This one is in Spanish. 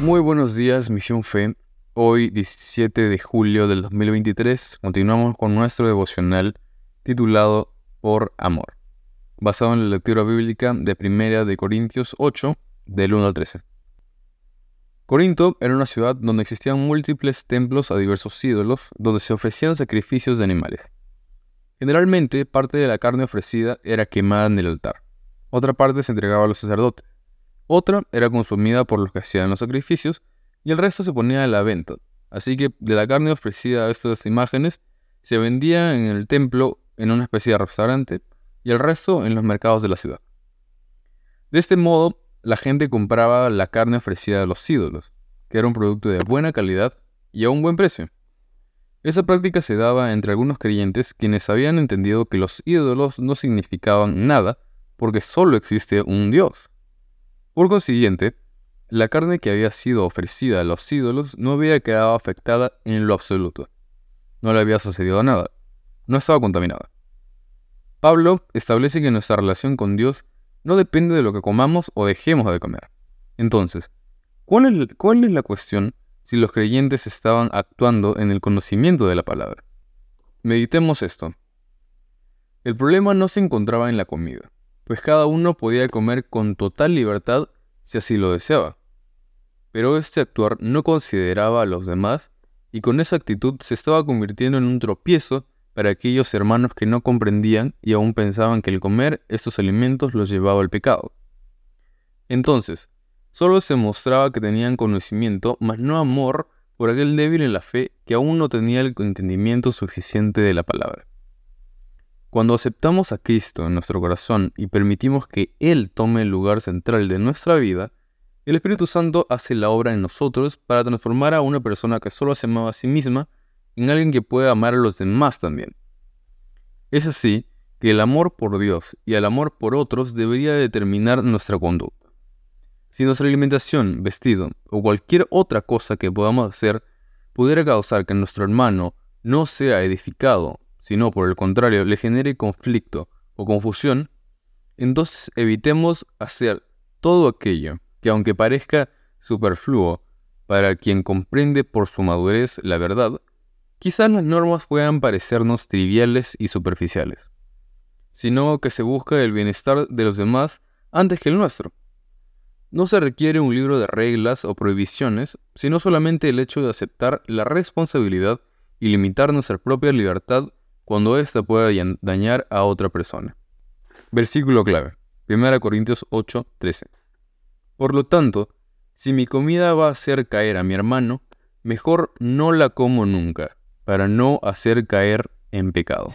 Muy buenos días, Misión Fe. Hoy, 17 de julio del 2023, continuamos con nuestro devocional titulado Por Amor, basado en la lectura bíblica de Primera de Corintios 8, del 1 al 13. Corinto era una ciudad donde existían múltiples templos a diversos ídolos, donde se ofrecían sacrificios de animales. Generalmente, parte de la carne ofrecida era quemada en el altar. Otra parte se entregaba a los sacerdotes. Otra era consumida por los que hacían los sacrificios y el resto se ponía a la venta. Así que de la carne ofrecida a estas imágenes se vendía en el templo en una especie de restaurante y el resto en los mercados de la ciudad. De este modo, la gente compraba la carne ofrecida a los ídolos, que era un producto de buena calidad y a un buen precio. Esa práctica se daba entre algunos creyentes quienes habían entendido que los ídolos no significaban nada porque solo existe un Dios. Por consiguiente, la carne que había sido ofrecida a los ídolos no había quedado afectada en lo absoluto. No le había sucedido nada. No estaba contaminada. Pablo establece que nuestra relación con Dios no depende de lo que comamos o dejemos de comer. Entonces, ¿cuál es, ¿cuál es la cuestión si los creyentes estaban actuando en el conocimiento de la palabra? Meditemos esto. El problema no se encontraba en la comida pues cada uno podía comer con total libertad si así lo deseaba. Pero este actuar no consideraba a los demás y con esa actitud se estaba convirtiendo en un tropiezo para aquellos hermanos que no comprendían y aún pensaban que el comer estos alimentos los llevaba al pecado. Entonces, solo se mostraba que tenían conocimiento, mas no amor por aquel débil en la fe que aún no tenía el entendimiento suficiente de la palabra. Cuando aceptamos a Cristo en nuestro corazón y permitimos que Él tome el lugar central de nuestra vida, el Espíritu Santo hace la obra en nosotros para transformar a una persona que solo se amaba a sí misma en alguien que pueda amar a los demás también. Es así que el amor por Dios y el amor por otros debería determinar nuestra conducta. Si nuestra alimentación, vestido o cualquier otra cosa que podamos hacer pudiera causar que nuestro hermano no sea edificado sino por el contrario le genere conflicto o confusión, entonces evitemos hacer todo aquello que aunque parezca superfluo para quien comprende por su madurez la verdad, quizás las normas puedan parecernos triviales y superficiales, sino que se busca el bienestar de los demás antes que el nuestro. No se requiere un libro de reglas o prohibiciones, sino solamente el hecho de aceptar la responsabilidad y limitar nuestra propia libertad cuando ésta pueda dañar a otra persona. Versículo clave. 1 Corintios 8, 13. Por lo tanto, si mi comida va a hacer caer a mi hermano, mejor no la como nunca, para no hacer caer en pecado.